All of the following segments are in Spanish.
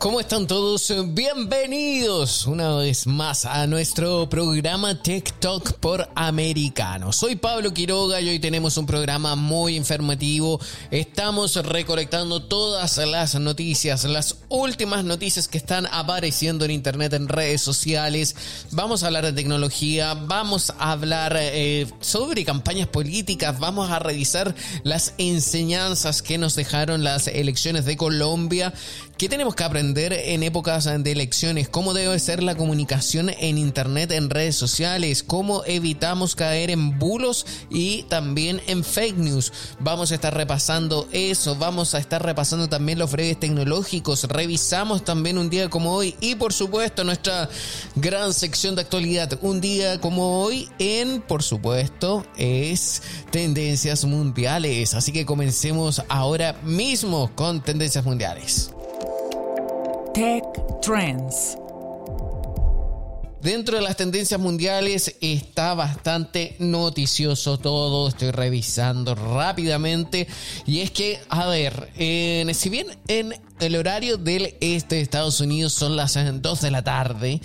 ¿Cómo están todos? Bienvenidos una vez más a nuestro programa TikTok por Americano. Soy Pablo Quiroga y hoy tenemos un programa muy informativo. Estamos recolectando todas las noticias, las últimas noticias que están apareciendo en internet, en redes sociales. Vamos a hablar de tecnología, vamos a hablar eh, sobre campañas políticas, vamos a revisar las enseñanzas que nos dejaron las elecciones de Colombia. ¿Qué tenemos que aprender en épocas de elecciones? ¿Cómo debe ser la comunicación en Internet, en redes sociales? ¿Cómo evitamos caer en bulos y también en fake news? Vamos a estar repasando eso, vamos a estar repasando también los breves tecnológicos, revisamos también un día como hoy y por supuesto nuestra gran sección de actualidad. Un día como hoy en, por supuesto, es tendencias mundiales. Así que comencemos ahora mismo con tendencias mundiales. Tech Trends. Dentro de las tendencias mundiales está bastante noticioso todo, estoy revisando rápidamente y es que, a ver, si bien en el horario del este de Estados Unidos son las 2 de la tarde,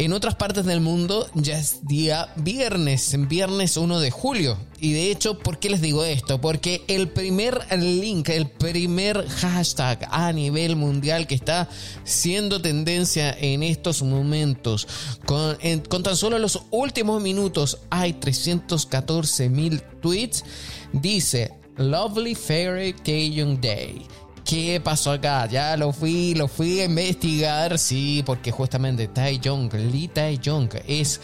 en otras partes del mundo ya es día viernes, viernes 1 de julio. Y de hecho, ¿por qué les digo esto? Porque el primer link, el primer hashtag a nivel mundial que está siendo tendencia en estos momentos, con, tan solo los últimos minutos hay 314 mil tweets, dice Lovely Fairy Cajun Day. ¿Qué pasó acá? Ya lo fui, lo fui a investigar, sí, porque justamente Tai Young, Lee Tai Young es...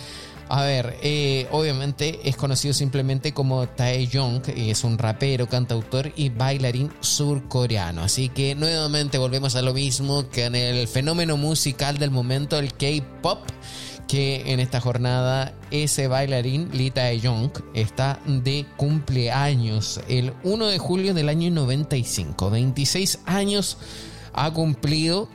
A ver, eh, obviamente es conocido simplemente como Tae Young, es un rapero, cantautor y bailarín surcoreano. Así que nuevamente volvemos a lo mismo que en el fenómeno musical del momento, el K-pop que en esta jornada ese bailarín, Lita Young, está de cumpleaños el 1 de julio del año 95. 26 años ha cumplido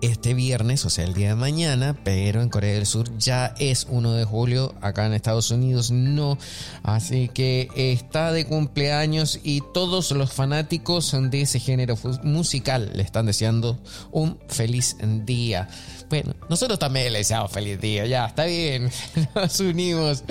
este viernes, o sea, el día de mañana, pero en Corea del Sur ya es 1 de julio, acá en Estados Unidos no, así que está de cumpleaños y todos los fanáticos de ese género musical le están deseando un feliz día. Bueno, nosotros también le deseamos feliz día, ya, está bien, nos unimos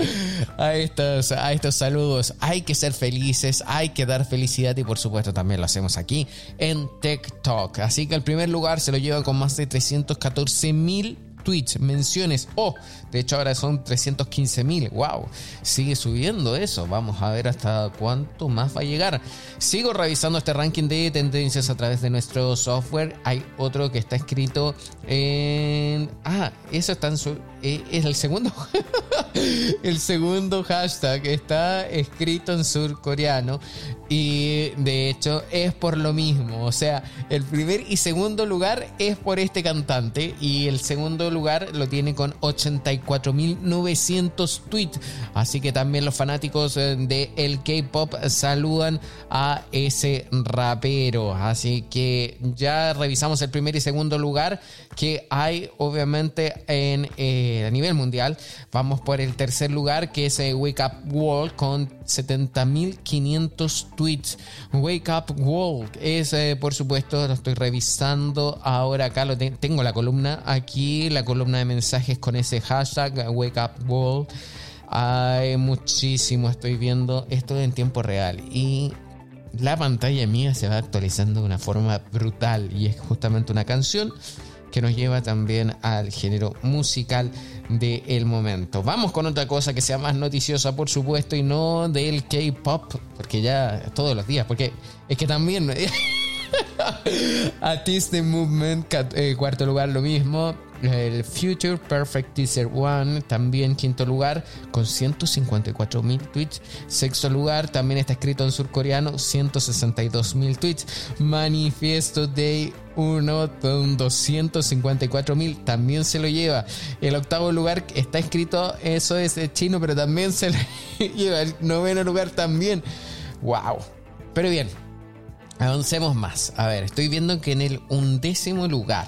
a estos, a estos saludos, hay que ser felices, hay que dar felicidad y por supuesto también lo hacemos aquí en TikTok, así que el primer lugar se lo lleva con más de 314 mil tweets, menciones. Oh, de hecho ahora son 315 mil. Wow, sigue subiendo eso. Vamos a ver hasta cuánto más va a llegar. Sigo revisando este ranking de tendencias a través de nuestro software. Hay otro que está escrito en... Ah, eso está en su... Eh, es el segundo. el segundo hashtag está escrito en surcoreano. Y de hecho es por lo mismo. O sea, el primer y segundo lugar es por este cantante. Y el segundo lugar lo tiene con 84.900 tweets. Así que también los fanáticos eh, de el K-pop saludan a ese rapero. Así que ya revisamos el primer y segundo lugar que hay obviamente en... Eh, a nivel mundial. Vamos por el tercer lugar, que es eh, Wake Up World, con 70.500 tweets. Wake Up World es, eh, por supuesto, lo estoy revisando ahora acá. Tengo la columna aquí, la columna de mensajes con ese hashtag, Wake Up World. Hay muchísimo, estoy viendo esto en tiempo real. Y la pantalla mía se va actualizando de una forma brutal y es justamente una canción que nos lleva también al género musical del momento. Vamos con otra cosa que sea más noticiosa, por supuesto, y no del K-pop, porque ya todos los días, porque es que también. Artist Movement, eh, cuarto lugar, lo mismo. El Future Perfect Teaser One, también quinto lugar, con 154 mil tweets. Sexto lugar, también está escrito en surcoreano, 162 mil tweets. Manifiesto Day 1 con 254 mil, también se lo lleva. El octavo lugar está escrito, eso es chino, pero también se lo lleva. El noveno lugar también. ¡Wow! Pero bien, avancemos más. A ver, estoy viendo que en el undécimo lugar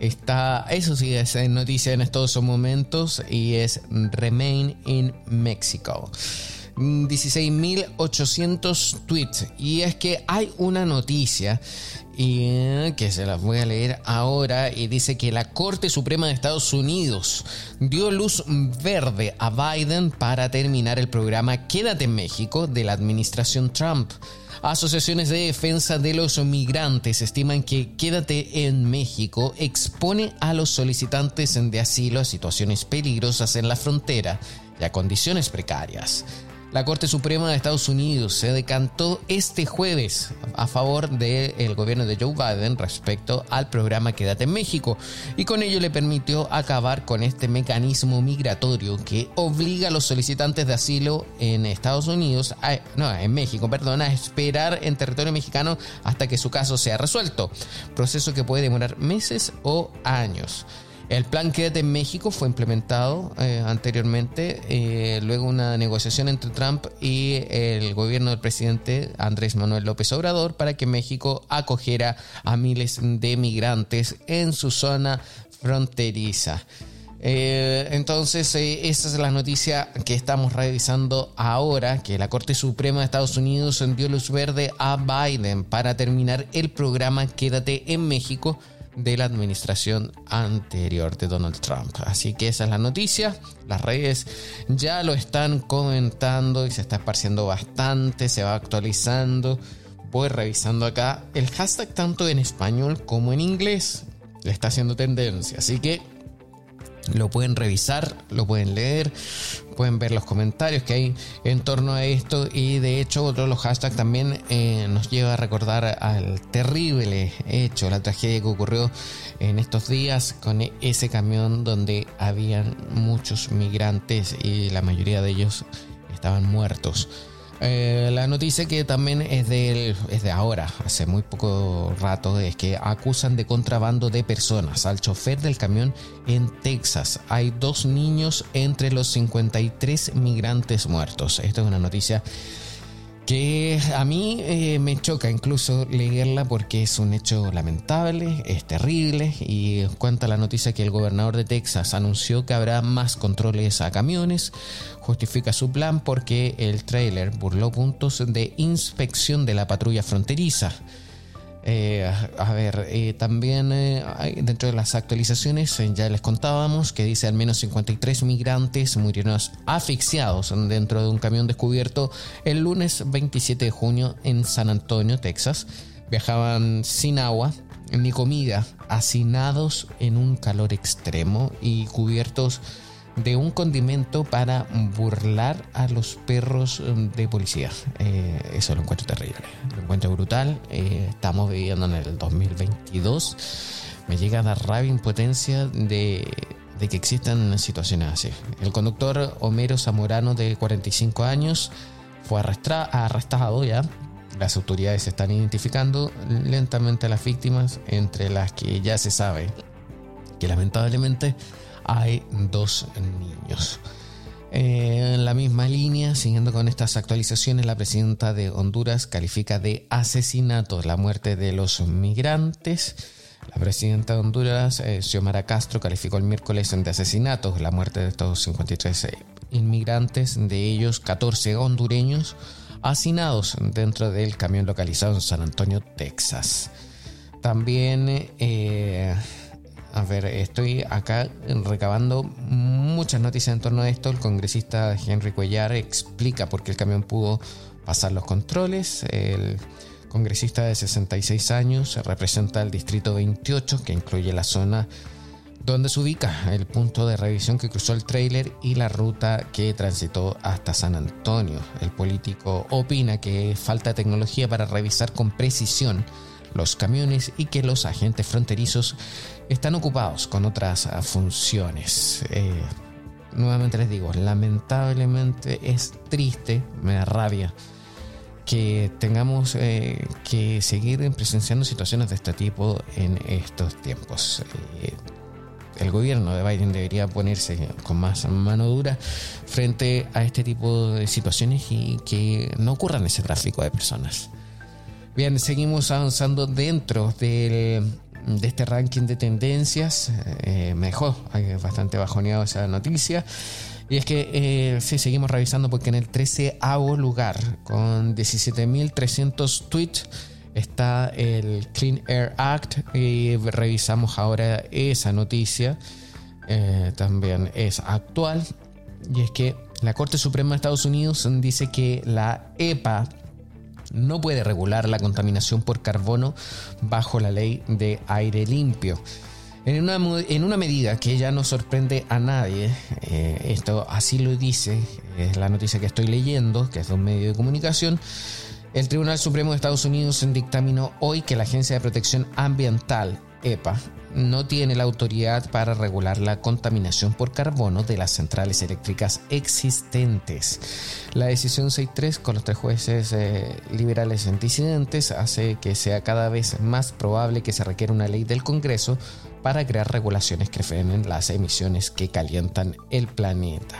Está, eso sí es noticia en estos momentos y es Remain in Mexico. 16.800 tweets. Y es que hay una noticia y que se las voy a leer ahora y dice que la Corte Suprema de Estados Unidos dio luz verde a Biden para terminar el programa Quédate en México de la administración Trump. Asociaciones de defensa de los migrantes estiman que Quédate en México expone a los solicitantes de asilo a situaciones peligrosas en la frontera y a condiciones precarias. La Corte Suprema de Estados Unidos se decantó este jueves a favor del gobierno de Joe Biden respecto al programa Quédate en México y con ello le permitió acabar con este mecanismo migratorio que obliga a los solicitantes de asilo en Estados Unidos, no, en México, perdón, a esperar en territorio mexicano hasta que su caso sea resuelto, proceso que puede demorar meses o años. El plan Quédate en México fue implementado eh, anteriormente, eh, luego una negociación entre Trump y el gobierno del presidente Andrés Manuel López Obrador para que México acogiera a miles de migrantes en su zona fronteriza. Eh, entonces, esa es la noticia que estamos revisando ahora, que la Corte Suprema de Estados Unidos dio luz verde a Biden para terminar el programa Quédate en México de la administración anterior de Donald Trump. Así que esa es la noticia. Las redes ya lo están comentando y se está esparciendo bastante, se va actualizando. Voy revisando acá el hashtag tanto en español como en inglés. Le está haciendo tendencia. Así que lo pueden revisar, lo pueden leer, pueden ver los comentarios que hay en torno a esto y de hecho otro de los hashtags también eh, nos lleva a recordar al terrible hecho, la tragedia que ocurrió en estos días con ese camión donde habían muchos migrantes y la mayoría de ellos estaban muertos. Eh, la noticia que también es de, es de ahora, hace muy poco rato, es que acusan de contrabando de personas al chofer del camión en Texas. Hay dos niños entre los 53 migrantes muertos. Esto es una noticia que a mí eh, me choca incluso leerla porque es un hecho lamentable, es terrible y cuenta la noticia que el gobernador de Texas anunció que habrá más controles a camiones, justifica su plan porque el trailer burló puntos de inspección de la patrulla fronteriza. Eh, a ver, eh, también eh, dentro de las actualizaciones ya les contábamos que dice al menos 53 migrantes murieron asfixiados dentro de un camión descubierto el lunes 27 de junio en San Antonio, Texas. Viajaban sin agua ni comida, hacinados en un calor extremo y cubiertos de un condimento para burlar a los perros mm, de policía. Eh, eso lo encuentro terrible, lo encuentro brutal. Eh, estamos viviendo en el 2022. Me llega a dar rabia impotencia de, de que existan situaciones así. El conductor Homero Zamorano, de 45 años, fue arrestado ya. Las autoridades están identificando lentamente a las víctimas, entre las que ya se sabe que lamentablemente hay dos niños. Eh, en la misma línea, siguiendo con estas actualizaciones, la presidenta de Honduras califica de asesinato la muerte de los migrantes. La presidenta de Honduras, eh, Xiomara Castro, calificó el miércoles de asesinato la muerte de estos 53 eh, inmigrantes, de ellos 14 hondureños, hacinados dentro del camión localizado en San Antonio, Texas. También a ver, estoy acá recabando muchas noticias en torno a esto. El congresista Henry Cuellar explica por qué el camión pudo pasar los controles. El congresista de 66 años representa el distrito 28, que incluye la zona donde se ubica el punto de revisión que cruzó el tráiler y la ruta que transitó hasta San Antonio. El político opina que falta tecnología para revisar con precisión los camiones y que los agentes fronterizos están ocupados con otras funciones. Eh, nuevamente les digo, lamentablemente es triste, me da rabia que tengamos eh, que seguir presenciando situaciones de este tipo en estos tiempos. Eh, el gobierno de Biden debería ponerse con más mano dura frente a este tipo de situaciones y que no ocurran ese tráfico de personas. Bien, seguimos avanzando dentro de este ranking de tendencias. Eh, mejor, hay bastante bajoneado esa noticia. Y es que eh, sí, seguimos revisando porque en el 13 lugar, con 17.300 tweets, está el Clean Air Act y revisamos ahora esa noticia. Eh, también es actual. Y es que la Corte Suprema de Estados Unidos dice que la EPA no puede regular la contaminación por carbono bajo la ley de aire limpio. En una, en una medida que ya no sorprende a nadie, eh, esto así lo dice, es la noticia que estoy leyendo, que es de un medio de comunicación, el Tribunal Supremo de Estados Unidos dictaminó hoy que la Agencia de Protección Ambiental, EPA, no tiene la autoridad para regular la contaminación por carbono de las centrales eléctricas existentes. La decisión 6.3 con los tres jueces eh, liberales en disidentes hace que sea cada vez más probable que se requiera una ley del Congreso para crear regulaciones que frenen las emisiones que calientan el planeta.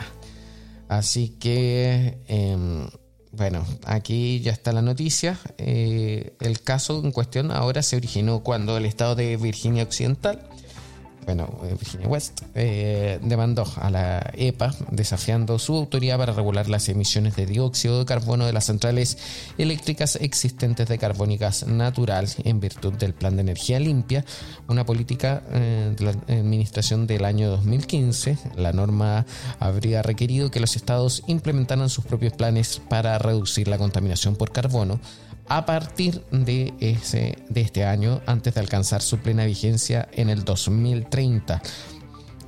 Así que, em, bueno, aquí ya está la noticia. Eh, el caso en cuestión ahora se originó cuando el estado de Virginia Occidental bueno, eh, Virginia West, eh, demandó a la EPA desafiando su autoridad para regular las emisiones de dióxido de carbono de las centrales eléctricas existentes de carbónicas natural en virtud del Plan de Energía Limpia, una política eh, de la administración del año 2015. La norma habría requerido que los estados implementaran sus propios planes para reducir la contaminación por carbono a partir de, ese, de este año antes de alcanzar su plena vigencia en el 2030.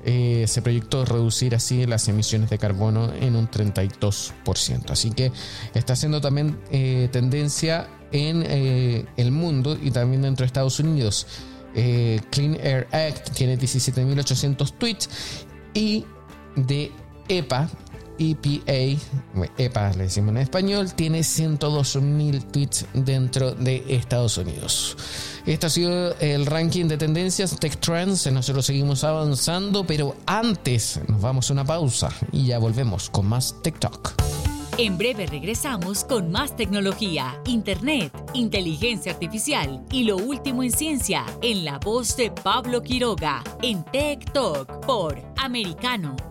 Eh, se proyectó reducir así las emisiones de carbono en un 32%. Así que está siendo también eh, tendencia en eh, el mundo y también dentro de Estados Unidos. Clean Air Act tiene 17.800 tweets y de EPA EPA, EPA le decimos en español, tiene 102 mil tweets dentro de Estados Unidos. Este ha sido el ranking de tendencias Tech Trends. Nosotros seguimos avanzando, pero antes nos vamos a una pausa y ya volvemos con más TikTok. En breve regresamos con más tecnología, internet, inteligencia artificial y lo último en ciencia en la voz de Pablo Quiroga en Tech Talk por Americano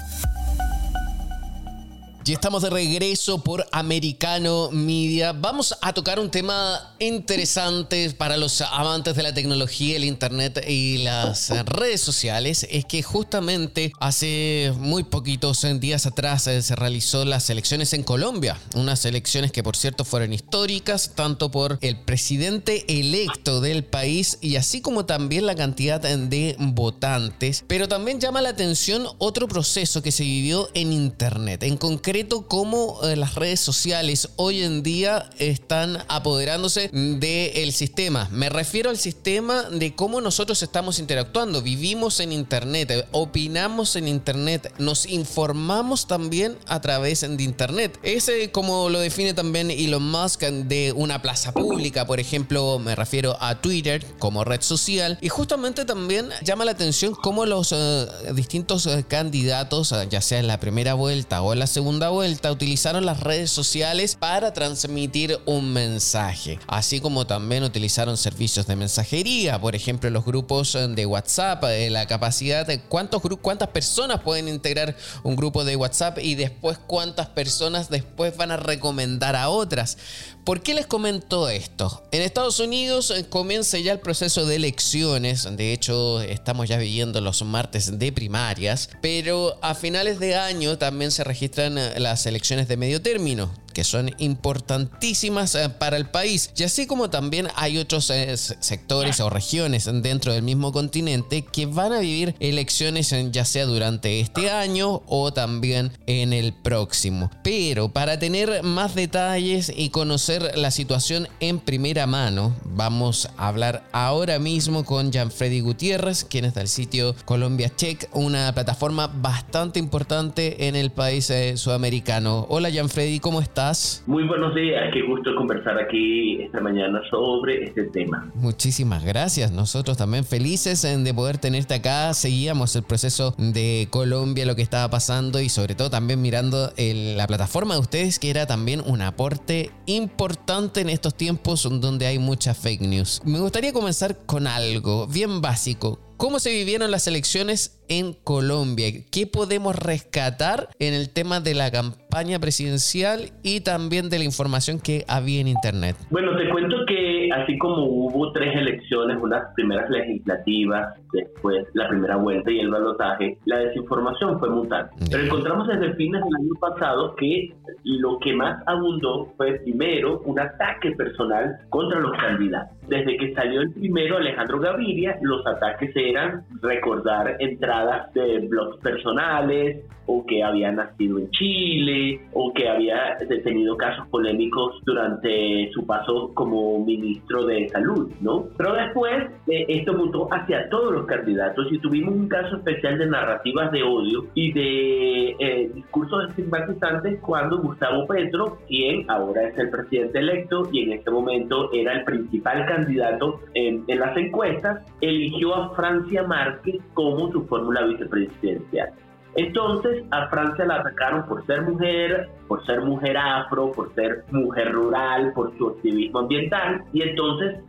Ya estamos de regreso por Americano Media. Vamos a tocar un tema interesante para los amantes de la tecnología, el internet y las redes sociales. Es que justamente hace muy poquitos días atrás eh, se realizó las elecciones en Colombia. Unas elecciones que por cierto fueron históricas, tanto por el presidente electo del país y así como también la cantidad de votantes. Pero también llama la atención otro proceso que se vivió en internet. En concreto, cómo eh, las redes sociales hoy en día están apoderándose del sistema. Me refiero al sistema de cómo nosotros estamos interactuando. Vivimos en Internet, eh, opinamos en Internet, nos informamos también a través de Internet. Ese, como lo define también Elon Musk, de una plaza pública, por ejemplo, me refiero a Twitter como red social. Y justamente también llama la atención cómo los eh, distintos candidatos, ya sea en la primera vuelta o en la segunda, vuelta utilizaron las redes sociales para transmitir un mensaje, así como también utilizaron servicios de mensajería, por ejemplo los grupos de WhatsApp, eh, la capacidad de cuántos cuántas personas pueden integrar un grupo de WhatsApp y después cuántas personas después van a recomendar a otras. ¿Por qué les comento esto? En Estados Unidos eh, comienza ya el proceso de elecciones, de hecho estamos ya viviendo los martes de primarias, pero a finales de año también se registran eh, las elecciones de medio término, que son importantísimas eh, para el país. Y así como también hay otros eh, sectores o regiones dentro del mismo continente que van a vivir elecciones ya sea durante este año o también en el próximo. Pero para tener más detalles y conocer la situación en primera mano, vamos a hablar ahora mismo con Freddy Gutiérrez, quien es del sitio Colombia Check, una plataforma bastante importante en el país eh, sudamericano. Hola Freddy, ¿cómo estás? Muy buenos días, qué gusto conversar aquí esta mañana sobre este tema. Muchísimas gracias, nosotros también felices de poder tenerte acá. Seguíamos el proceso de Colombia, lo que estaba pasando y sobre todo también mirando la plataforma de ustedes, que era también un aporte importante en estos tiempos donde hay mucha fake news. Me gustaría comenzar con algo bien básico. ¿Cómo se vivieron las elecciones en Colombia? ¿Qué podemos rescatar en el tema de la campaña presidencial y también de la información que había en Internet? Bueno, te cuento que así como hubo tres elecciones, unas primeras legislativas, después la primera vuelta y el balotaje, la desinformación fue mutante. Pero encontramos desde fines del año pasado que lo que más abundó fue primero un ataque personal contra los candidatos. Desde que salió el primero Alejandro Gaviria, los ataques eran recordar entradas de blogs personales o que había nacido en Chile o que había tenido casos polémicos durante su paso como ministro de salud, ¿no? Pero después eh, esto mutó hacia todos los candidatos y tuvimos un caso especial de narrativas de odio y de eh, discursos estigmatizantes cuando Gustavo Petro, quien ahora es el presidente electo y en este momento era el principal candidato en, en las encuestas, eligió a Francia Márquez como su fórmula vicepresidencial. Entonces a Francia la atacaron por ser mujer, por ser mujer afro, por ser mujer rural, por su activismo ambiental. Y entonces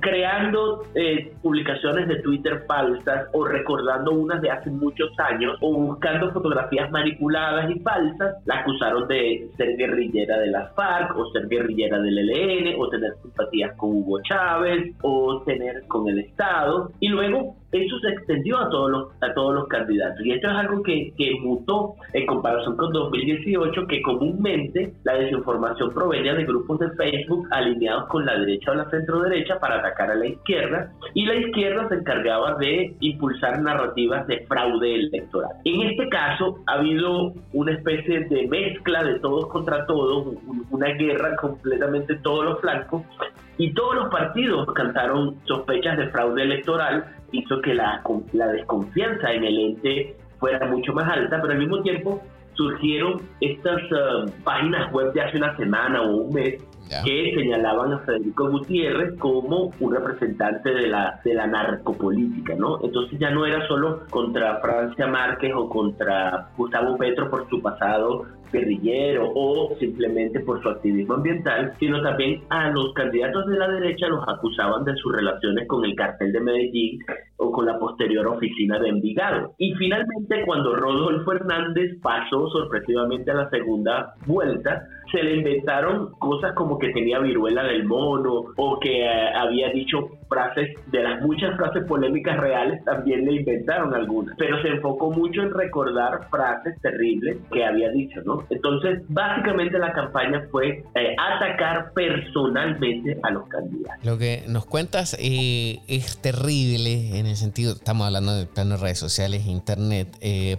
creando eh, publicaciones de Twitter falsas o recordando unas de hace muchos años o buscando fotografías manipuladas y falsas, la acusaron de ser guerrillera de las FARC o ser guerrillera del ELN o tener simpatías con Hugo Chávez o tener con el Estado. Y luego eso se extendió a todos los, a todos los candidatos. Y esto es algo que, que mutó en comparación con 2018, que comúnmente la desinformación provenía de grupos de Facebook alineados con la derecha o la centro derecha para atacar a la izquierda, y la izquierda se encargaba de impulsar narrativas de fraude electoral. En este caso ha habido una especie de mezcla de todos contra todos, una guerra completamente todos los flancos, y todos los partidos cantaron sospechas de fraude electoral, hizo que la, la desconfianza en el ente fuera mucho más alta, pero al mismo tiempo surgieron estas um, páginas web de hace una semana o un mes que señalaban a Federico Gutiérrez como un representante de la, de la narcopolítica, ¿no? Entonces ya no era solo contra Francia Márquez o contra Gustavo Petro por su pasado guerrillero o simplemente por su activismo ambiental, sino también a los candidatos de la derecha los acusaban de sus relaciones con el cartel de Medellín o con la posterior oficina de Envigado. Y finalmente, cuando Rodolfo Hernández pasó sorpresivamente a la segunda vuelta, se le inventaron cosas como que tenía viruela del mono o que eh, había dicho frases, de las muchas frases polémicas reales, también le inventaron algunas, pero se enfocó mucho en recordar frases terribles que había dicho, ¿no? Entonces, básicamente la campaña fue eh, atacar personalmente a los candidatos. Lo que nos cuentas eh, es terrible en el sentido, estamos hablando de plano de redes sociales, internet,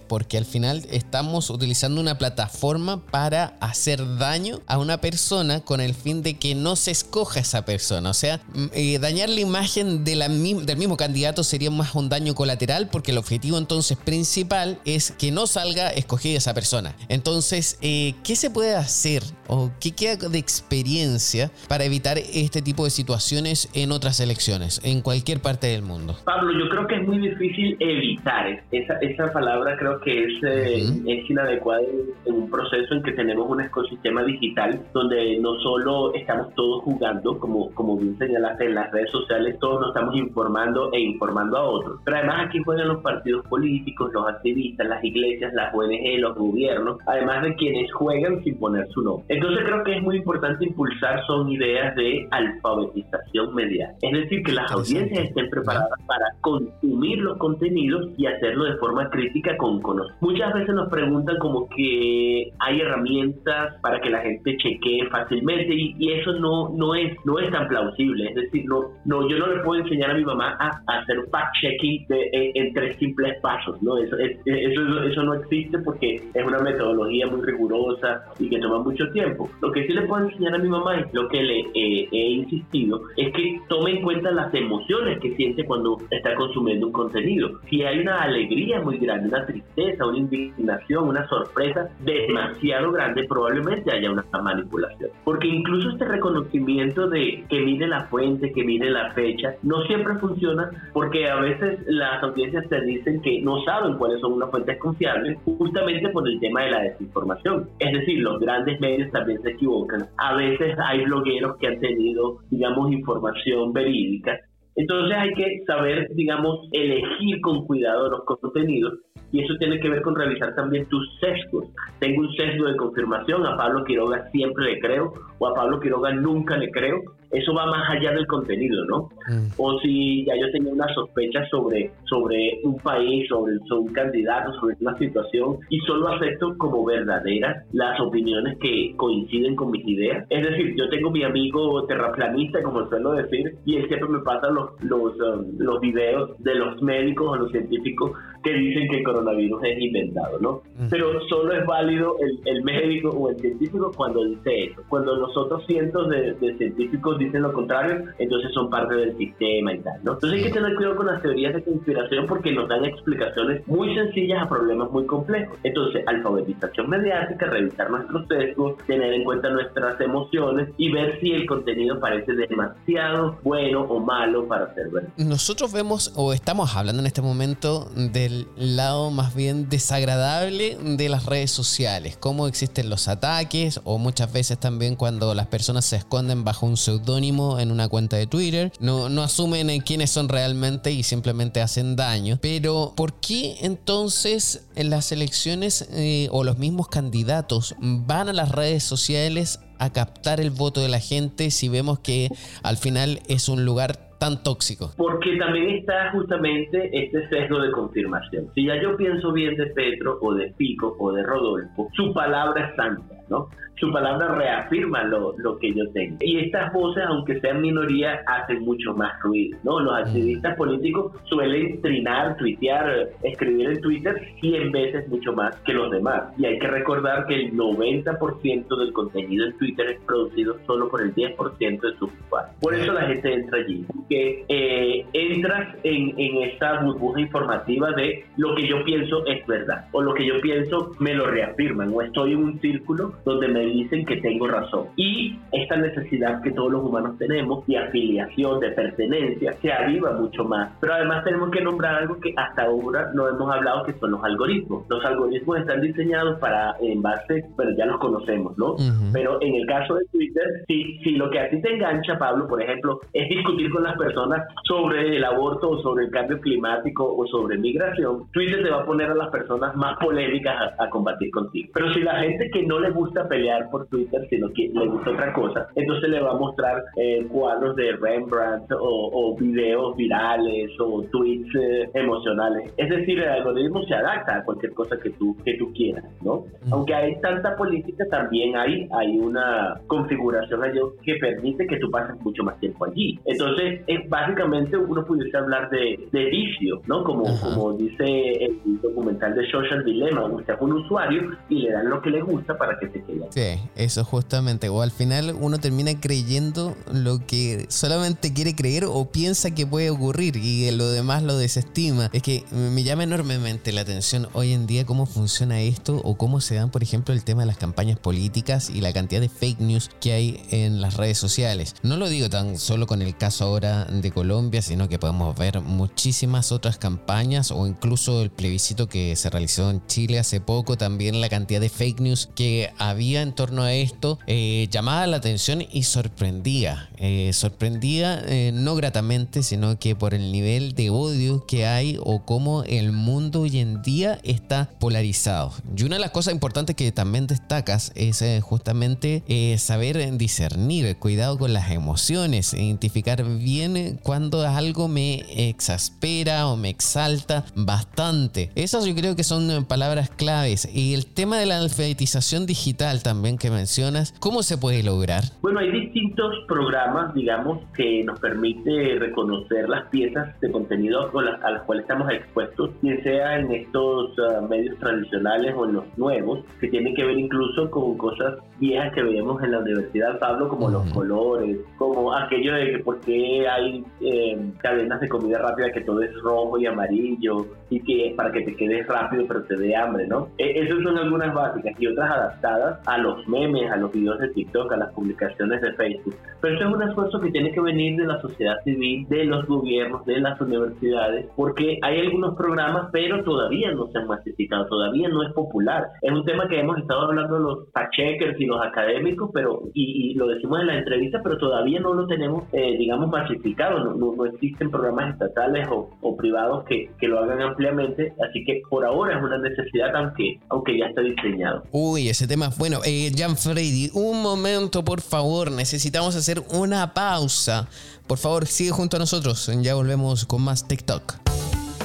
porque al final estamos utilizando una plataforma para hacer daño a una persona con el fin de que no se escoja esa persona. O sea, mm, eh, dañar la imagen de la, del mismo candidato sería más un daño colateral porque el objetivo entonces principal es que no salga escogida esa persona. Entonces, eh, ¿qué se puede hacer o qué queda de experiencia para evitar este tipo de situaciones en otras elecciones, en cualquier parte del mundo? Pablo, yo creo que es muy difícil evitar. Esa, esa palabra creo que es, eh, es inadecuada en un proceso en que tenemos un ecosistema digital donde no solo estamos todos jugando, como, como bien señalaste en las redes sociales, todos nos estamos informando e informando a otros. Pero además aquí juegan los partidos políticos, los activistas, las iglesias, las ONG, los gobiernos, además de quienes juegan sin poner su nombre. Entonces creo que es muy importante impulsar son ideas de alfabetización mediática. Es decir, que las audiencias estén preparadas para consumir los contenidos y hacerlo de forma crítica con conocimiento. Muchas veces nos preguntan como que hay herramientas para que la gente chequee fácilmente y, eso no, no, es, no es tan plausible. Es decir, no, no, yo no le puedo enseñar a mi mamá a, hacer fact-checking en, tres simples pasos. ¿no? Eso, eso, eso no existe porque es una metodología muy rigurosa y que toma mucho tiempo. Lo que sí le puedo enseñar a mi mamá es lo que le he insistido, es que tome en cuenta las emociones que siente cuando está consumiendo un contenido. Si hay una alegría muy grande, una tristeza, una indignación, una sorpresa demasiado grande, probablemente haya una manipulación. Porque incluso este reconocimiento de que mire la fuente, que mire la fecha, no siempre funciona porque a veces las audiencias te dicen que no saben cuáles son unas fuentes confiables justamente por el tema de la desinformación. Es decir, los grandes medios también se equivocan. A veces hay blogueros que han tenido, digamos, información verídica entonces hay que saber, digamos, elegir con cuidado los contenidos y eso tiene que ver con revisar también tus sesgos. Tengo un sesgo de confirmación, a Pablo Quiroga siempre le creo o a Pablo Quiroga nunca le creo eso va más allá del contenido, ¿no? Mm. O si ya yo tenía una sospecha sobre, sobre un país, sobre, un candidato, sobre una situación, y solo acepto como verdaderas las opiniones que coinciden con mis ideas. Es decir, yo tengo mi amigo terraplanista, como suelo decir, y él siempre me pasa los, los, um, los videos de los médicos o los científicos que dicen que el coronavirus es inventado, ¿no? Mm. Pero solo es válido el, el, médico o el científico cuando dice eso. Cuando los otros cientos de, de científicos dicen lo contrario, entonces son parte del sistema y tal, ¿no? Entonces hay que tener cuidado con las teorías de conspiración porque nos dan explicaciones muy sencillas a problemas muy complejos. Entonces, alfabetización mediática, revisar nuestros sesgos, tener en cuenta nuestras emociones y ver si el contenido parece demasiado bueno o malo para ser verdad. Nosotros vemos o estamos hablando en este momento del lado más bien desagradable de las redes sociales, cómo existen los ataques o muchas veces también cuando las personas se esconden bajo un seudónimo en una cuenta de Twitter, no, no asumen en quiénes son realmente y simplemente hacen daño. Pero ¿por qué entonces en las elecciones eh, o los mismos candidatos van a las redes sociales a captar el voto de la gente si vemos que al final es un lugar tan tóxico? Porque también está justamente este sesgo de confirmación. Si ya yo pienso bien de Petro o de Pico o de Rodolfo, su palabra es santa, ¿no? Su palabra reafirma lo, lo, que yo tengo. Y estas voces, aunque sean minoría, hacen mucho más ruido, ¿no? Los activistas políticos suelen trinar, tuitear, escribir en Twitter 100 veces mucho más que los demás. Y hay que recordar que el 90% del contenido en Twitter es producido solo por el 10% de sus usuarios. Por eso la gente entra allí, que eh, entras en, en esta burbuja informativa de lo que yo pienso es verdad, o lo que yo pienso me lo reafirman, o estoy en un círculo donde me dicen que tengo razón. Y esta necesidad que todos los humanos tenemos de afiliación, de pertenencia, se aviva mucho más. Pero además tenemos que nombrar algo que hasta ahora no hemos hablado, que son los algoritmos. Los algoritmos están diseñados para, en base, bueno, ya los conocemos, ¿no? Pero en el caso de Twitter, si, si lo que a ti te engancha, Pablo, por ejemplo, es discutir con las personas sobre el aborto o sobre el cambio climático o sobre migración, Twitter te va a poner a las personas más polémicas a, a combatir contigo. Pero si la gente que no le gusta pelear por Twitter, sino que le gusta otra cosa. Entonces le va a mostrar eh, cuadros de Rembrandt o, videos virales o tweets eh, emocionales. Es decir, el algoritmo se adapta a cualquier cosa que tú, que tú quieras, ¿no? Aunque hay tanta política, también hay, hay una configuración allí que permite que tú pases mucho más tiempo allí. Entonces, es, básicamente uno pudiese hablar de, de vicio, ¿no? Como, como dice el documental de Social Dilemma, usted es un usuario y le dan lo que le gusta para que se quede. Sí, eso justamente. O al final uno termina creyendo lo que solamente quiere creer o piensa que puede ocurrir y lo demás lo desestima. Es que me llama enormemente la atención hoy en día cómo funciona esto o cómo se dan, por ejemplo, el tema de las campañas políticas y la cantidad de fake news que hay en las redes sociales. No lo digo tan solo con el caso ahora de Colombia, sino que podemos ver muchísimas otras campañas o incluso el plebiscito que se realizó en Chile hace poco, también la cantidad de fake news que había en torno a esto eh, llamaba la atención y sorprendía. Eh, sorprendía eh, no gratamente, sino que por el nivel de odio que hay o cómo el mundo hoy en día está polarizado. Y una de las cosas importantes que también destacas es justamente saber discernir, cuidado con las emociones, identificar bien cuando algo me exaspera o me exalta bastante. Esas yo creo que son palabras claves. Y el tema de la alfabetización digital también que mencionas, ¿cómo se puede lograr? Bueno, hay distintos programas, digamos, que nos permite reconocer las piezas de contenido a las cuales estamos expuestos, bien sea en estos ah, medios tradicionales o en los nuevos, que tienen que ver incluso con cosas viejas que veíamos en la universidad, Pablo, como los colores, como aquello de que por qué hay em, cadenas de comida rápida que todo es rojo y amarillo y que es para que te quedes rápido pero te dé hambre, ¿no? E esas son algunas básicas y otras adaptadas a los memes, a los videos de TikTok, a las publicaciones de Facebook. Pero eso es un esfuerzo que tiene que venir de la sociedad civil, de los gobiernos, de las universidades, porque hay algunos programas, pero todavía no se han masificado, todavía no es popular. Es un tema que hemos estado hablando los checkers y los académicos, pero y, lo decimos en la entrevista, pero todavía no lo tenemos, eh, digamos, masificado. No, no, existen programas estatales o, o privados que, que, lo hagan ampliamente, así que por ahora es una necesidad, aunque, aunque ya está diseñado. Uy, ese tema, bueno, eh, Jan Freddy, un momento por favor, necesitamos hacer una pausa. Por favor, sigue junto a nosotros, ya volvemos con más TikTok.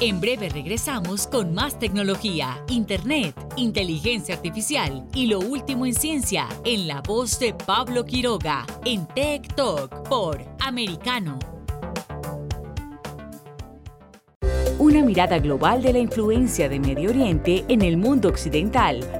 En breve regresamos con más tecnología, internet, inteligencia artificial y lo último en ciencia en la voz de Pablo Quiroga en Tech Talk por Americano. Una mirada global de la influencia de Medio Oriente en el mundo occidental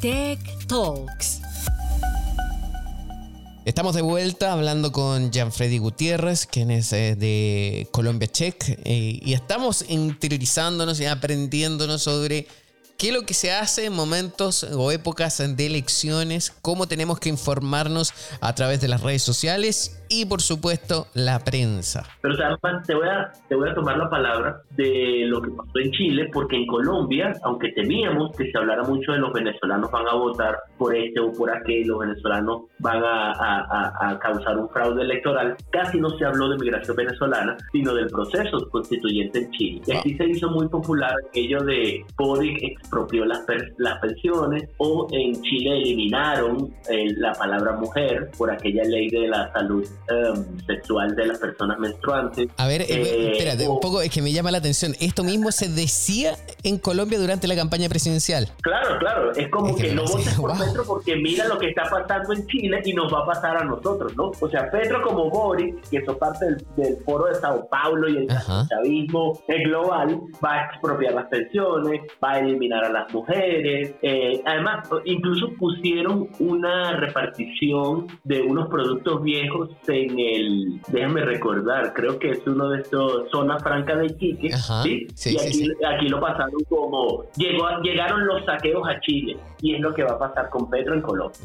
Tech Talks. Estamos de vuelta hablando con Gianfreddy Gutiérrez, quien es eh, de Colombia Check, eh, y estamos interiorizándonos y aprendiéndonos sobre qué es lo que se hace en momentos o épocas de elecciones, cómo tenemos que informarnos a través de las redes sociales y por supuesto la prensa. Pero además te voy, a, te voy a tomar la palabra de lo que pasó en Chile, porque en Colombia, aunque temíamos que se hablara mucho de los venezolanos van a votar por este o por aquel, los venezolanos van a, a, a causar un fraude electoral, casi no se habló de migración venezolana, sino del proceso constituyente en Chile. Y aquí se hizo muy popular aquello de Boric expropió las, las pensiones o en Chile eliminaron eh, la palabra mujer por aquella ley de la salud Em, sexual de las personas menstruantes. A ver, eh, eh, espérate, un poco es que me llama la atención. ¿Esto mismo se decía en Colombia durante la campaña presidencial? Claro, claro. Es como que, no votes por Petro porque mira lo que está pasando en Chile y nos va a pasar a nosotros, ¿no? O sea, Petro como Boris, que eso parte del, foro de Sao Paulo y el chavismo global, va a expropiar las pensiones, va a eliminar a las mujeres. Eh, además, incluso pusieron una repartición de unos productos viejos en el, déjame recordar, creo que es uno de estos zona franca de Iquique, ¿sí? y aquí, aquí, lo pasaron como, llegó, llegaron los saqueos a Chile, y es lo que va a pasar con Petro en Colombia.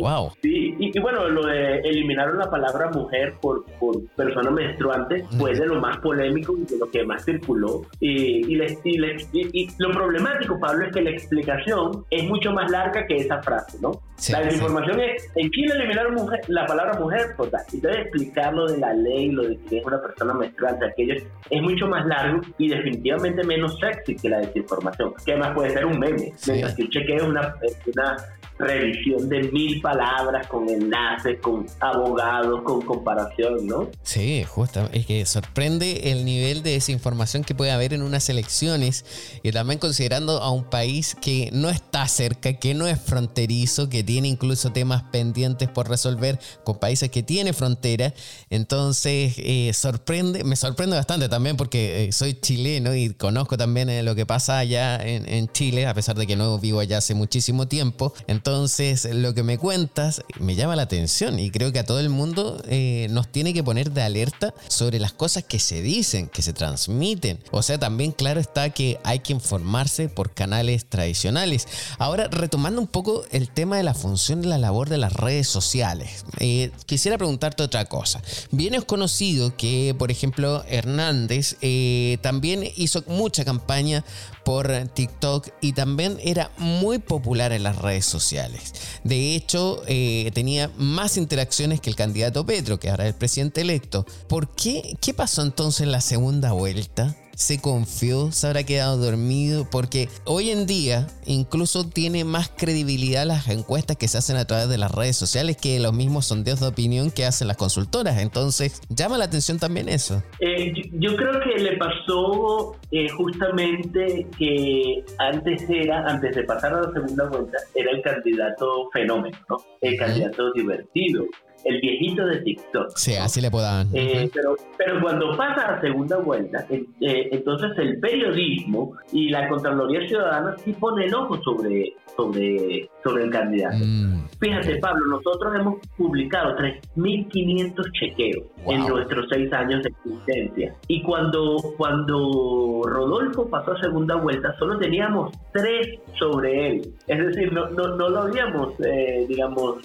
wow. Eh, sí, y, bueno, lo de eliminaron la palabra mujer por, por persona menstruante fue de lo más polémico y de lo que más circuló. Y, y, lo problemático, Pablo, es que la explicación es mucho más larga que esa frase, ¿no? la información es, en Chile eliminaron mujer, la palabra mujer, pues, entonces explicar lo de la ley, lo de que es una persona menstruante, aquello es mucho más largo y definitivamente menos sexy que la desinformación, que además puede ser un meme. Mientras que cheque es una, una revisión de mil palabras con enlaces, con abogados, con comparación, ¿no? Sí, justo. Es que sorprende el nivel de desinformación que puede haber en unas elecciones y también considerando a un país que no está cerca, que no es fronterizo, que tiene incluso temas pendientes por resolver con países que tienen frontera. Entonces, eh, sorprende, me sorprende bastante también porque eh, soy chileno y conozco también eh, lo que pasa allá en, en, Chile, a pesar de que no vivo allá hace muchísimo tiempo. Entonces, lo que me cuentas me llama la atención y creo que a todo el mundo eh, nos tiene que poner de alerta sobre las cosas que se dicen, que se transmiten. O sea, también claro está que hay que informarse por canales tradicionales. Ahora, retomando un poco el tema de la función de la labor de las redes sociales, eh, quisiera preguntarte otra cosa. Bien es conocido que, por ejemplo, Hernández eh, también hizo mucha campaña por TikTok y también era muy popular en las redes sociales. De hecho, eh, tenía más interacciones que el candidato Petro, que ahora es el presidente electo. ¿Por qué? ¿Qué pasó entonces en la segunda vuelta? Se confió, se habrá quedado dormido, porque hoy en día incluso tiene más credibilidad las encuestas que se hacen a través de las redes sociales que los mismos sondeos de opinión que hacen las consultoras. Entonces, llama la atención también eso. Eh, yo, creo que le pasó eh, justamente que antes era, antes de pasar a la segunda vuelta, era el candidato fenómeno, ¿no? El candidato divertido el viejito de TikTok. Sí, así le puedo eh, pero, pero cuando pasa a segunda vuelta, eh, entonces el periodismo y la Contraloría Ciudadana sí ponen ojo sobre, sobre, sobre el candidato. Mm. Fíjate, Pablo, nosotros hemos publicado 3.500 chequeos en nuestros seis años de existencia. Y cuando, cuando Rodolfo pasó a segunda vuelta, solo teníamos tres sobre él. Es decir, no, no, no lo habíamos, eh, digamos,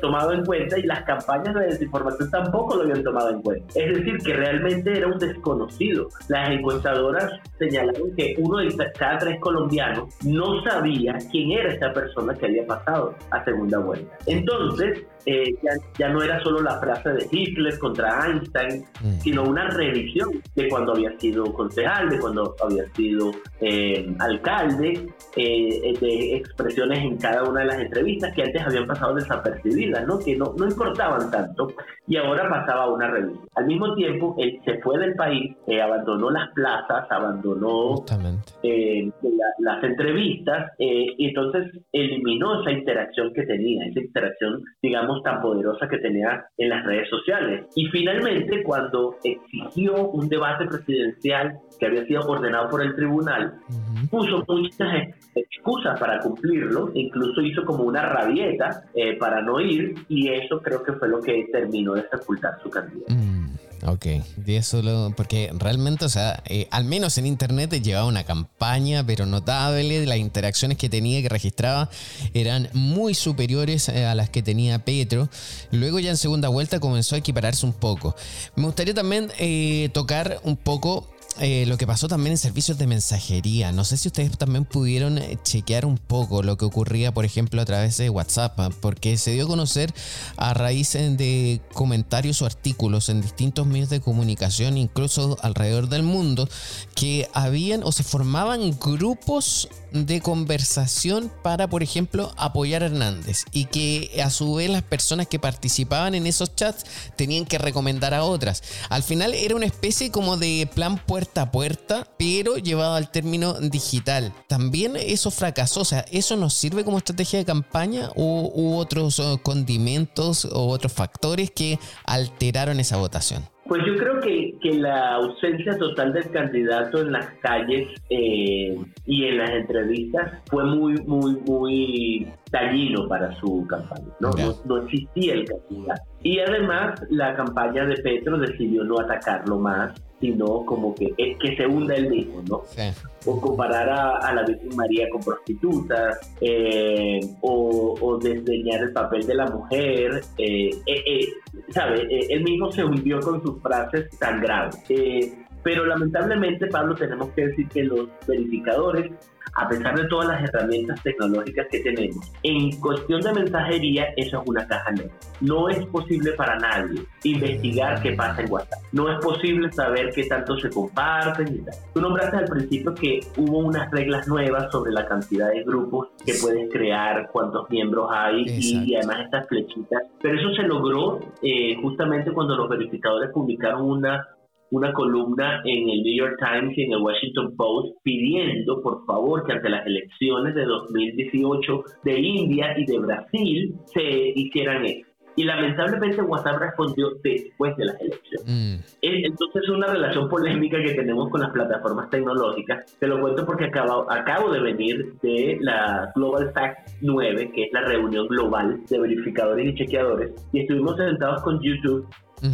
tomado en cuenta y las campañas de desinformación tampoco lo habían tomado en cuenta. Es decir, que realmente era un desconocido. Las encuestadoras señalaron que uno de cada tres colombianos no sabía quién era esta persona que había pasado a segunda vuelta. Entonces, eh, ya, no era solo la frase de Hitler contra Einstein, mm. sino una revisión de cuando había sido concejal, de cuando había sido eh, alcalde, eh, de expresiones en cada una de las entrevistas que antes habían pasado desapercibidas, ¿no? que no, no importaban tanto, y ahora pasaba a una revisión. Al mismo tiempo, él se fue del país, abandonó las plazas, abandonó las entrevistas, y entonces eliminó esa interacción que tenía, esa interacción, digamos, tan poderosa que tenía en las redes sociales. Y finalmente, cuando exigió un debate presidencial que había sido ordenado por el tribunal, puso muchas excusas para cumplirlo, incluso hizo como una rabieta eh, para no ir, y eso creo que fue lo que terminó de sepultar su candidato. Mm. Ok, y eso lo, porque realmente, o sea, eh, al menos en internet llevaba una campaña, pero notable, las interacciones que tenía, que registraba, eran muy superiores eh, a las que tenía Petro. Luego ya en segunda vuelta comenzó a equipararse un poco. Me gustaría también eh, tocar un poco eh, lo que pasó también en servicios de mensajería. No sé si ustedes también pudieron eh, chequear un poco lo que ocurría, por ejemplo, a través de WhatsApp, ¿ah? porque se dio a conocer a raíz eh, de comentarios o artículos en distintos medios de comunicación, incluso alrededor del mundo, que habían o se formaban grupos de conversación para, por ejemplo, apoyar a Hernández y que a su vez las personas que participaban en esos chats tenían que recomendar a otras. Al final era una especie como de plan puerta a puerta, pero llevado al término digital. También eso fracasó, o sea, ¿eso nos sirve como estrategia de campaña o hubo otros eh, condimentos o otros factores que alteraron esa votación? Pues yo creo que, que, la ausencia total del candidato en las calles eh, y en las entrevistas fue muy, muy, muy dañino para su campaña. ¿no? No, existía el candidato. Y además la campaña de Petro decidió no atacarlo más, sino como que, que se hunda él mismo, ¿no? O comparar a, la Virgen María con prostitutas, eh, o, o, desdeñar el papel de la mujer, eh, eh, ¿sabe? él mismo se hundió con sus frases tan graves. pero lamentablemente, Pablo, tenemos que decir que los verificadores a pesar de todas las herramientas tecnológicas que tenemos, en cuestión de mensajería, eso es una caja negra. No es posible para nadie investigar qué pasa en WhatsApp. No es posible saber qué tanto se comparten y tal. Tú nombraste al principio que hubo unas reglas nuevas sobre la cantidad de grupos que puedes crear, cuántos miembros hay y, además estas flechitas. Pero eso se logró eh, justamente cuando los verificadores publicaron una una columna en el New York Times y en el Washington Post pidiendo, por favor, que ante las elecciones de 2018 de India y de Brasil se hicieran esto. y lamentablemente WhatsApp respondió después de las elecciones. Mm. Entonces es una relación polémica que tenemos con las plataformas tecnológicas. Te lo cuento porque acabo, acabo de venir de la Global Fact 9, que es la reunión global de verificadores y chequeadores, y estuvimos sentados con YouTube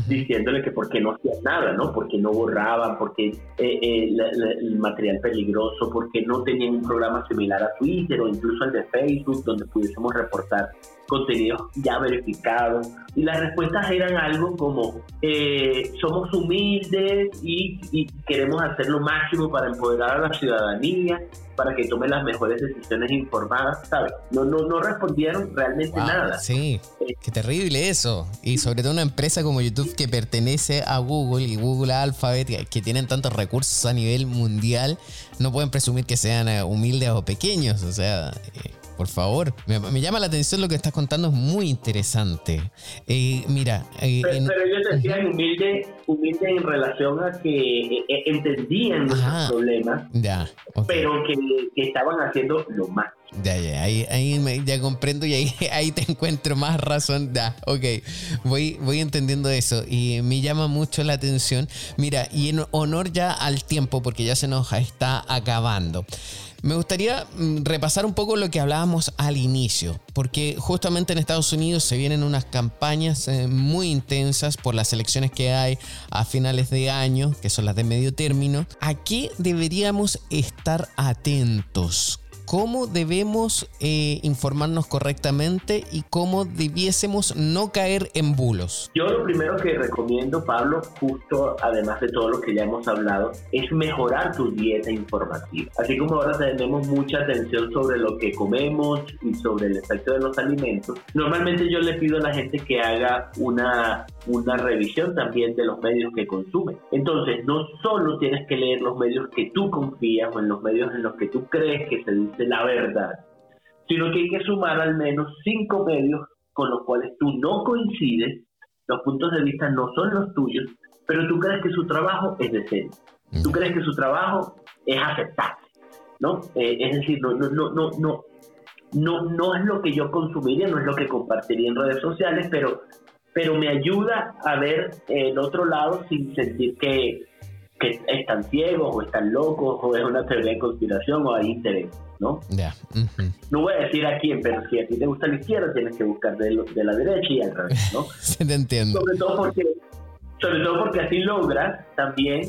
diciéndole que por qué no hacían nada, ¿no? Porque no borraban, porque eh, eh, el material peligroso, porque no tenían un programa similar a Twitter o incluso al de Facebook donde pudiésemos reportar contenidos ya verificados. Y las respuestas eran algo como, eh, somos humildes y, queremos hacer lo máximo para empoderar a la ciudadanía, para que tome las mejores decisiones informadas, ¿sabes? No, no, no respondieron realmente nada. Sí, eh, qué terrible eso. Y sobre todo una empresa como YouTube que pertenece a Google y Google Alphabet, que tienen tantos recursos a nivel mundial, no pueden presumir que sean eh, humildes o pequeños. O sea, por favor. Me, llama la atención lo que estás contando, es muy interesante. Eh, mira. Eh, pero, ellos decían humilde, humilde en relación a que eh, entendían los problemas, ya, pero que, estaban haciendo lo más. Ya, ya, ahí, ahí ya comprendo y ahí, ahí te encuentro más razón. Ya, ok, voy, voy entendiendo eso y me llama mucho la atención. Mira, y en honor ya al tiempo, porque ya se nos está acabando. Me gustaría mm, repasar un poco lo que hablábamos al inicio, porque justamente en Estados Unidos se vienen unas campañas eh, muy intensas por las elecciones que hay a finales de año, que son las de medio término. ¿A qué deberíamos estar atentos? Cómo debemos eh, informarnos correctamente y cómo debiésemos no caer en bulos. Yo lo primero que recomiendo, Pablo, justo además de todo lo que ya hemos hablado, es mejorar tu dieta informativa. Así como ahora tenemos mucha atención sobre lo que comemos y sobre el efecto de los alimentos, normalmente yo le pido a la gente que haga una, una revisión también de los medios que consumen. Entonces, no solo tienes que leer los medios que tú confías o en los medios en los que tú crees que se dice la verdad, sino que hay que sumar al menos cinco medios con los cuales tú no coincides, los puntos de vista no son los tuyos, pero tú crees que su trabajo es decente, tú crees que su trabajo es aceptable, ¿no? Eh, es decir, no, no, no, no, no, no, no es lo que yo consumiría, no es lo que compartiría en redes sociales, pero, pero me ayuda a ver el otro lado sin sentir que, que están ciegos o están locos o es una teoría de conspiración o hay interés. ¿no? No voy a decir a quién, pero si a ti te gusta la izquierda, tienes que buscar de, la derecha y al revés, ¿no? sí, te entiendo. Sobre todo porque, sobre todo porque así logras también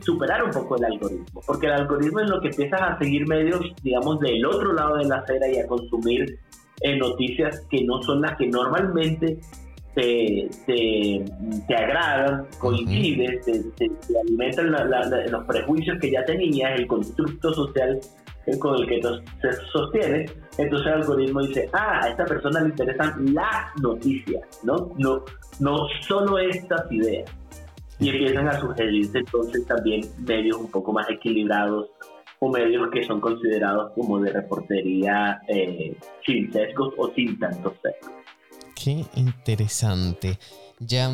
superar un poco el algoritmo, porque el algoritmo es lo que empiezas a seguir medios, digamos, del otro lado de la acera y a consumir eh, noticias que no son las que normalmente te, te, agradan, coincides, te, alimentan los prejuicios que ya tenías, el constructo social con el que se sostiene, entonces el algoritmo dice, ah, a esta persona le interesan las noticias, ¿no? No, no solo estas ideas. Y empiezan a sugerirse entonces también medios un poco más equilibrados o medios que son considerados como de reportería eh, sin sesgos o sin tantos sesgos. Qué interesante.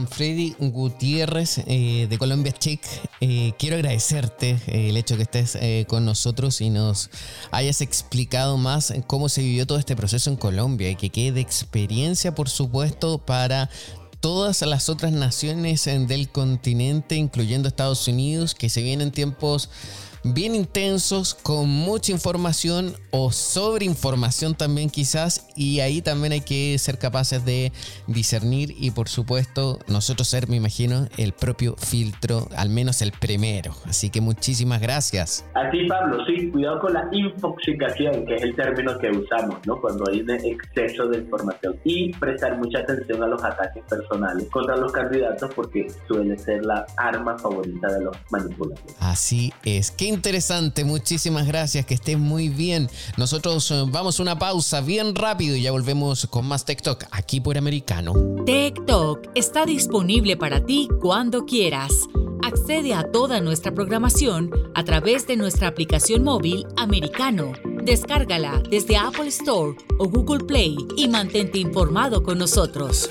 Freddy Gutiérrez eh, de Colombia Chic, eh, quiero agradecerte eh, el hecho que estés con nosotros y nos hayas explicado más cómo se vivió todo este proceso en Colombia y que quede experiencia, por supuesto, para todas las otras naciones del continente, incluyendo Estados Unidos, que se vienen tiempos bien intensos, con mucha información o sobreinformación también quizás, y ahí también hay que ser capaces de discernir y por supuesto nosotros ser, me imagino, el propio filtro, al menos el primero. Así que muchísimas gracias. Así Pablo, sí, cuidado con la infoxicación, que es el término que usamos, ¿no? Cuando hay un exceso de información y prestar mucha atención a los ataques personales contra los candidatos porque suele ser la arma favorita de los manipuladores. Así es. ¿Qué interesante, muchísimas gracias, que estén muy bien. Nosotros eh, vamos a una pausa bien rápido y ya volvemos con más TikTok aquí por Americano. TikTok está disponible para ti cuando quieras. Accede a toda nuestra programación a través de nuestra aplicación móvil Americano. Descárgala desde Apple Store o Google Play y mantente informado con nosotros.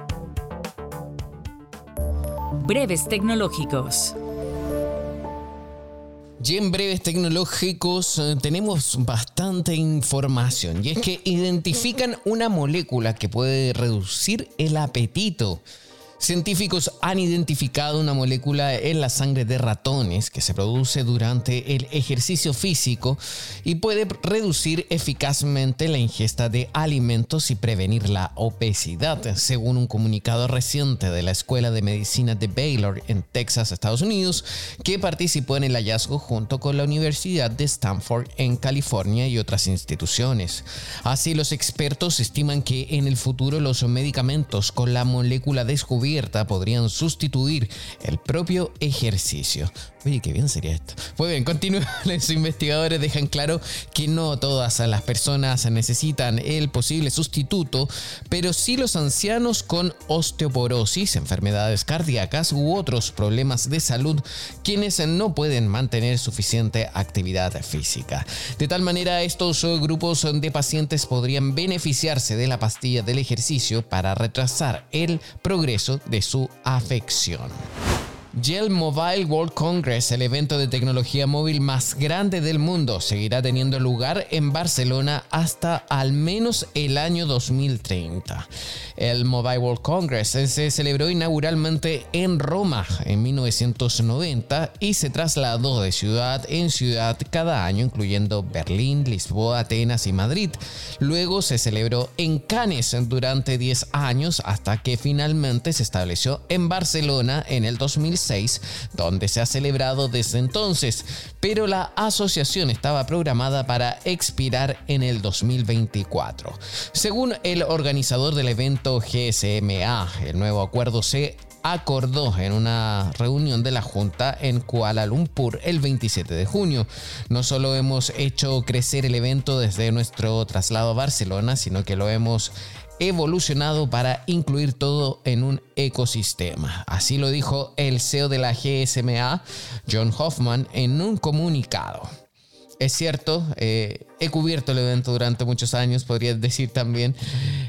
Breves tecnológicos. Y en breves tecnológicos eh, tenemos bastante información y es que identifican una molécula que puede reducir el apetito. Científicos han identificado una molécula en la sangre de ratones que se produce durante el ejercicio físico y puede reducir eficazmente la ingesta de alimentos y prevenir la obesidad, según un comunicado reciente de la Escuela de Medicina de Baylor en Texas, Estados Unidos, que participó en el hallazgo junto con la Universidad de Stanford en California y otras instituciones. Así, los expertos estiman que en el futuro los medicamentos con la molécula descubierta podrían sustituir el propio ejercicio. Oye, qué bien sería esto. Muy bien, continúan. Los investigadores dejan claro que no todas las personas necesitan el posible sustituto, pero sí los ancianos con osteoporosis, enfermedades cardíacas u otros problemas de salud, quienes no pueden mantener suficiente actividad física. De tal manera, estos grupos de pacientes podrían beneficiarse de la pastilla del ejercicio para retrasar el progreso de su afección. Gel Mobile World Congress, el evento de tecnología móvil más grande del mundo, seguirá teniendo lugar en Barcelona hasta al menos el año 2030. El Mobile World Congress se celebró inauguralmente en Roma en 1990 y se trasladó de ciudad en ciudad cada año, incluyendo Berlín, Lisboa, Atenas y Madrid. Luego se celebró en Cannes durante 10 años hasta que finalmente se estableció en Barcelona en el 2006 donde se ha celebrado desde entonces, pero la asociación estaba programada para expirar en el 2024. Según el organizador del evento GSMA, el nuevo acuerdo se acordó en una reunión de la Junta en Kuala Lumpur el 27 de junio. No solo hemos hecho crecer el evento desde nuestro traslado a Barcelona, sino que lo hemos evolucionado para incluir todo en un ecosistema. Así lo dijo el CEO de la GSMA, John Hoffman, en un comunicado. Es cierto, eh, he cubierto el evento durante muchos años, podría decir también,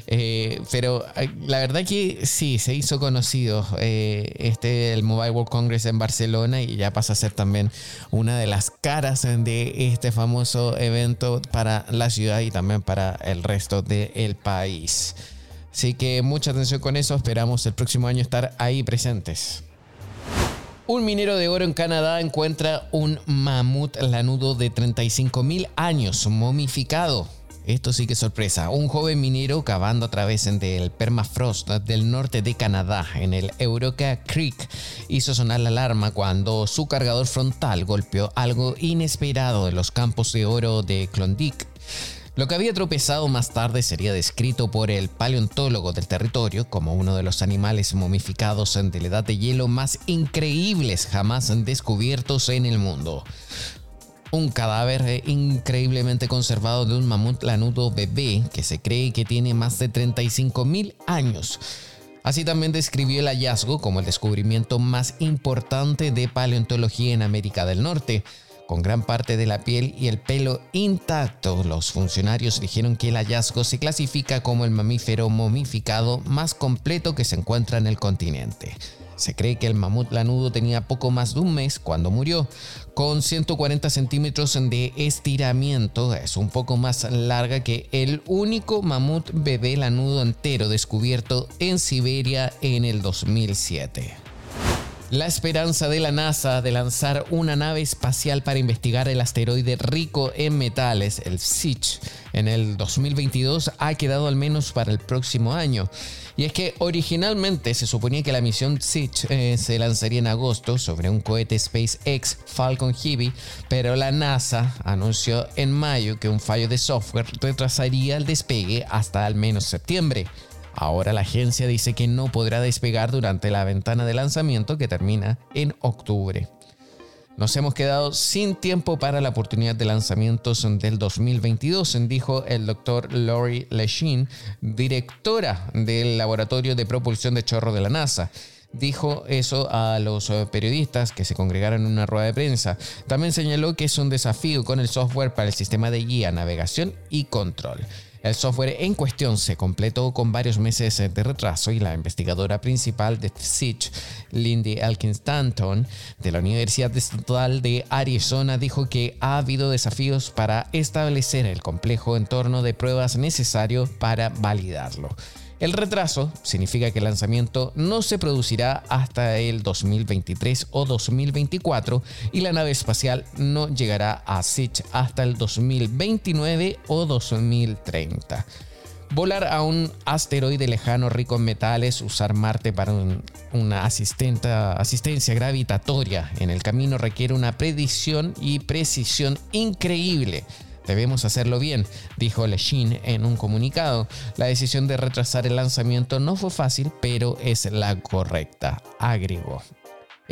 eh, pero eh, la verdad que sí, se hizo conocido este, el Mobile World Congress en Barcelona y ya pasa a ser también una de las caras de este famoso evento para la ciudad y también para el resto del país. Así que mucha atención con eso, esperamos el próximo año estar ahí presentes. Un minero de oro en Canadá encuentra un mamut lanudo de 35.000 años momificado. Esto sí que sorpresa. Un joven minero cavando a través del permafrost del norte de Canadá, en el Euroka Creek, hizo sonar la alarma cuando su cargador frontal golpeó algo inesperado en los campos de oro de Klondike. Lo que había tropezado más tarde sería descrito por el paleontólogo del territorio como uno de los animales momificados de la edad de hielo más increíbles jamás descubiertos en el mundo. Un cadáver increíblemente conservado de un mamut lanudo bebé que se cree que tiene más de 35.000 años. Así también describió el hallazgo como el descubrimiento más importante de paleontología en América del Norte, con gran parte de la piel y el pelo intacto, los funcionarios dijeron que el hallazgo se clasifica como el mamífero momificado más completo que se encuentra en el continente. Se cree que el mamut lanudo tenía poco más de un mes cuando murió. Con 140 centímetros de estiramiento, es un poco más larga que el único mamut bebé lanudo entero descubierto en Siberia en el 2007. La esperanza de la NASA de lanzar una nave espacial para investigar el asteroide rico en metales, el SICH, en el 2022 ha quedado al menos para el próximo año. Y es que originalmente se suponía que la misión SICH eh, se lanzaría en agosto sobre un cohete SpaceX Falcon Heavy, pero la NASA anunció en mayo que un fallo de software retrasaría el despegue hasta al menos septiembre. Ahora la agencia dice que no podrá despegar durante la ventana de lanzamiento que termina en octubre. Nos hemos quedado sin tiempo para la oportunidad de lanzamientos del 2022, dijo el doctor Lori Lechine, directora del Laboratorio de Propulsión de Chorro de la NASA dijo eso a los periodistas que se congregaron en una rueda de prensa. También señaló que es un desafío con el software para el sistema de guía, navegación y control. El software en cuestión se completó con varios meses de retraso y la investigadora principal de SITCH, Lindy Elkins Stanton, de la Universidad Estatal de Arizona, dijo que ha habido desafíos para establecer el complejo entorno de pruebas necesario para validarlo. El retraso significa que el lanzamiento no se producirá hasta el 2023 o 2024 y la nave espacial no llegará a Sich hasta el 2029 o 2030. Volar a un asteroide lejano rico en metales, usar Marte para una asistencia gravitatoria en el camino requiere una predicción y precisión increíble Debemos hacerlo bien, dijo Lechine en un comunicado. La decisión de retrasar el lanzamiento no fue fácil, pero es la correcta, agregó.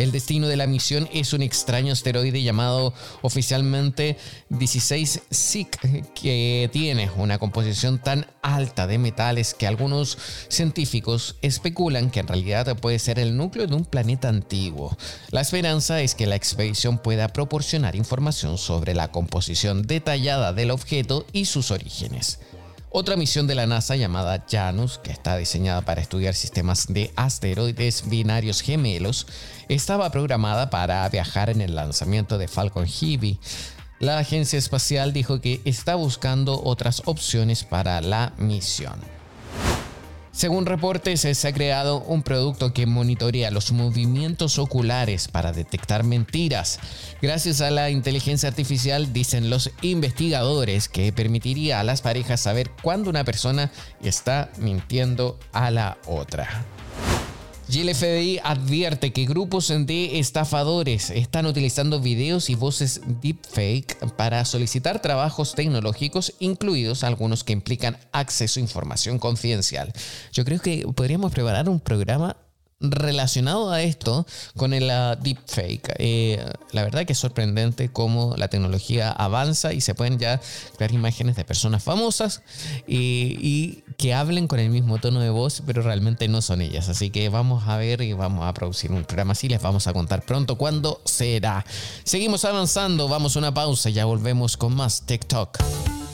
El destino de la misión es un extraño asteroide llamado oficialmente 16 SIC, que tiene una composición tan alta de metales que algunos científicos especulan que en realidad puede ser el núcleo de un planeta antiguo. La esperanza es que la expedición pueda proporcionar información sobre la composición detallada del objeto y sus orígenes. Otra misión de la NASA llamada Janus, que está diseñada para estudiar sistemas de asteroides binarios gemelos, estaba programada para viajar en el lanzamiento de Falcon Heavy. La agencia espacial dijo que está buscando otras opciones para la misión. Según reportes, se ha creado un producto que monitorea los movimientos oculares para detectar mentiras. Gracias a la inteligencia artificial, dicen los investigadores, que permitiría a las parejas saber cuándo una persona está mintiendo a la otra. Y el FBI advierte que grupos de estafadores están utilizando videos y voces deepfake para solicitar trabajos tecnológicos, incluidos algunos que implican acceso a información confidencial. Yo creo que podríamos preparar un programa relacionado a esto con el uh, deepfake. Eh, la verdad que es sorprendente cómo la tecnología avanza y se pueden ya crear imágenes de personas famosas y, que hablen con el mismo tono de voz, pero realmente no son ellas. Así que vamos a ver y vamos a producir un programa así. Les vamos a contar pronto cuándo será. Seguimos avanzando, vamos a una pausa y ya volvemos con más TikTok.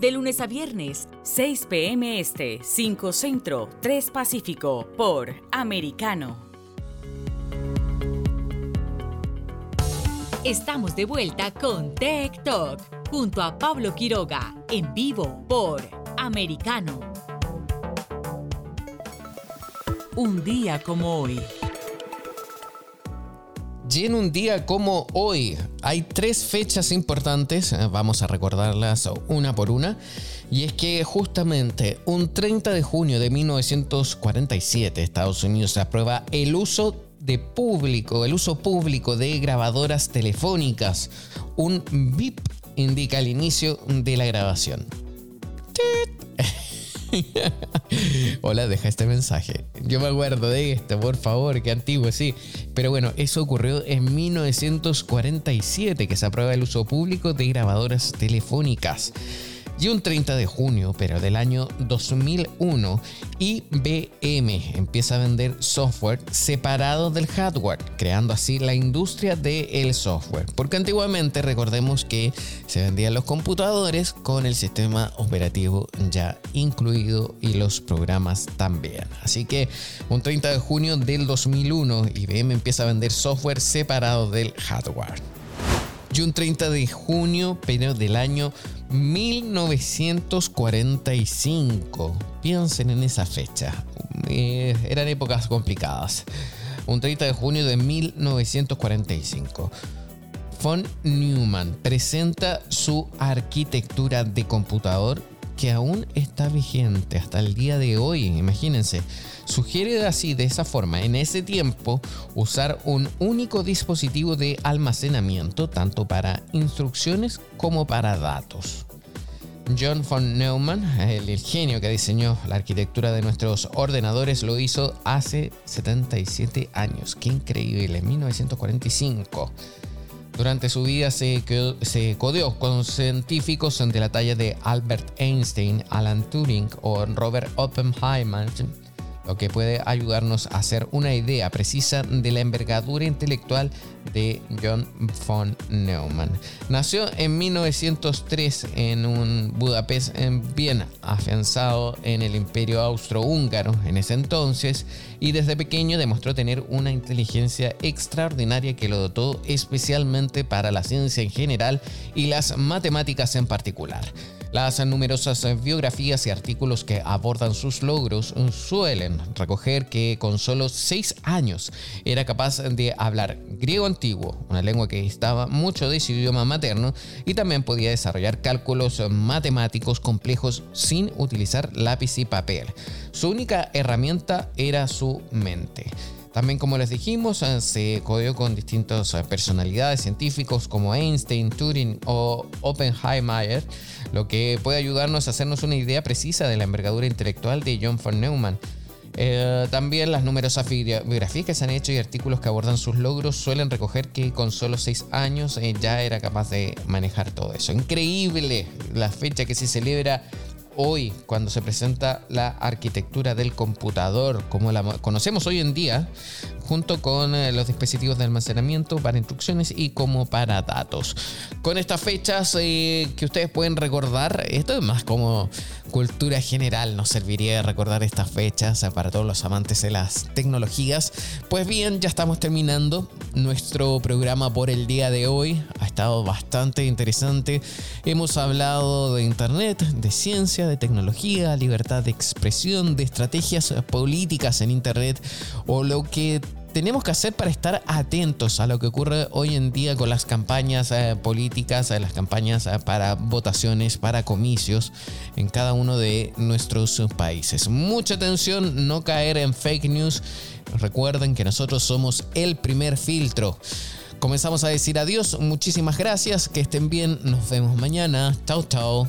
de lunes a viernes, 6 p.m. Este, 5 Centro, 3 Pacífico, por Americano. Estamos de vuelta con Tech Talk, junto a Pablo Quiroga, en vivo por Americano. Un día como hoy. Y en un día como hoy hay tres fechas importantes, eh, vamos a recordarlas una por una, y es que justamente un 30 de junio de 1947 Estados Unidos aprueba el uso de público, el uso público de grabadoras telefónicas. Un bip indica el inicio de la grabación. Hola, deja este mensaje. Yo me acuerdo de esto, por favor, qué antiguo, sí. Pero bueno, eso ocurrió en 1947, que se aprueba el uso público de grabadoras telefónicas. Y un 30 de junio, pero del año 2001, IBM empieza a vender software separado del hardware, creando así la industria del software. Porque antiguamente recordemos que se vendían los computadores con el sistema operativo ya incluido y los programas también. Así que un 30 de junio del 2001, IBM empieza a vender software separado del hardware. Y un 30 de junio, del año 1945. Piensen en esa fecha. Eh, eran épocas complicadas. Un 30 de junio de 1945. Von Neumann presenta su arquitectura de computador que aún está vigente hasta el día de hoy. Imagínense, sugiere así, de esa forma, en ese tiempo, usar un único dispositivo de almacenamiento, tanto para instrucciones como para datos. John von Neumann, el, genio que diseñó la arquitectura de nuestros ordenadores, lo hizo hace 77 años. Qué increíble, en 1945. Durante su vida se, se codeó con científicos de la talla de Albert Einstein, Alan Turing o Robert Oppenheimer lo que puede ayudarnos a hacer una idea precisa de la envergadura intelectual de John von Neumann. Nació en 1903 en un Budapest en Viena, afianzado en el imperio austrohúngaro en ese entonces, y desde pequeño demostró tener una inteligencia extraordinaria que lo dotó especialmente para la ciencia en general y las matemáticas en particular. Las numerosas biografías y artículos que abordan sus logros suelen recoger que con solo seis años era capaz de hablar griego antiguo, una lengua que estaba mucho de su idioma materno, y también podía desarrollar cálculos matemáticos complejos sin utilizar lápiz y papel. Su única herramienta era su mente. También, como les dijimos, eh, se codió con distintas eh, personalidades científicos como Einstein, Turing o Oppenheimer, lo que puede ayudarnos a hacernos una idea precisa de la envergadura intelectual de John von Neumann. Eh, también las numerosas biografías que se han hecho y artículos que abordan sus logros suelen recoger que con solo 6 años ya era capaz de manejar todo eso. Increíble la fecha que se celebra hoy, cuando se presenta la arquitectura del computador, como la conocemos hoy en día, junto con eh, los dispositivos de almacenamiento para instrucciones y como para datos. Con estas fechas eh, que ustedes pueden recordar, esto es más como cultura general, nos serviría de recordar estas fechas eh, para todos los amantes de las tecnologías. Pues bien, ya estamos terminando nuestro programa por el día de hoy. Ha estado bastante interesante. Hemos hablado de Internet, de ciencia, de tecnología, libertad de expresión, de estrategias políticas en Internet o lo que tenemos que hacer para estar atentos a lo que ocurre hoy en día con las campañas eh, políticas, las campañas eh, para votaciones, para comicios en cada uno de nuestros países. Mucha atención, no caer en fake news. Recuerden que nosotros somos el primer filtro. Comenzamos a decir adiós, muchísimas gracias, que estén bien, nos vemos mañana. Chao, chao.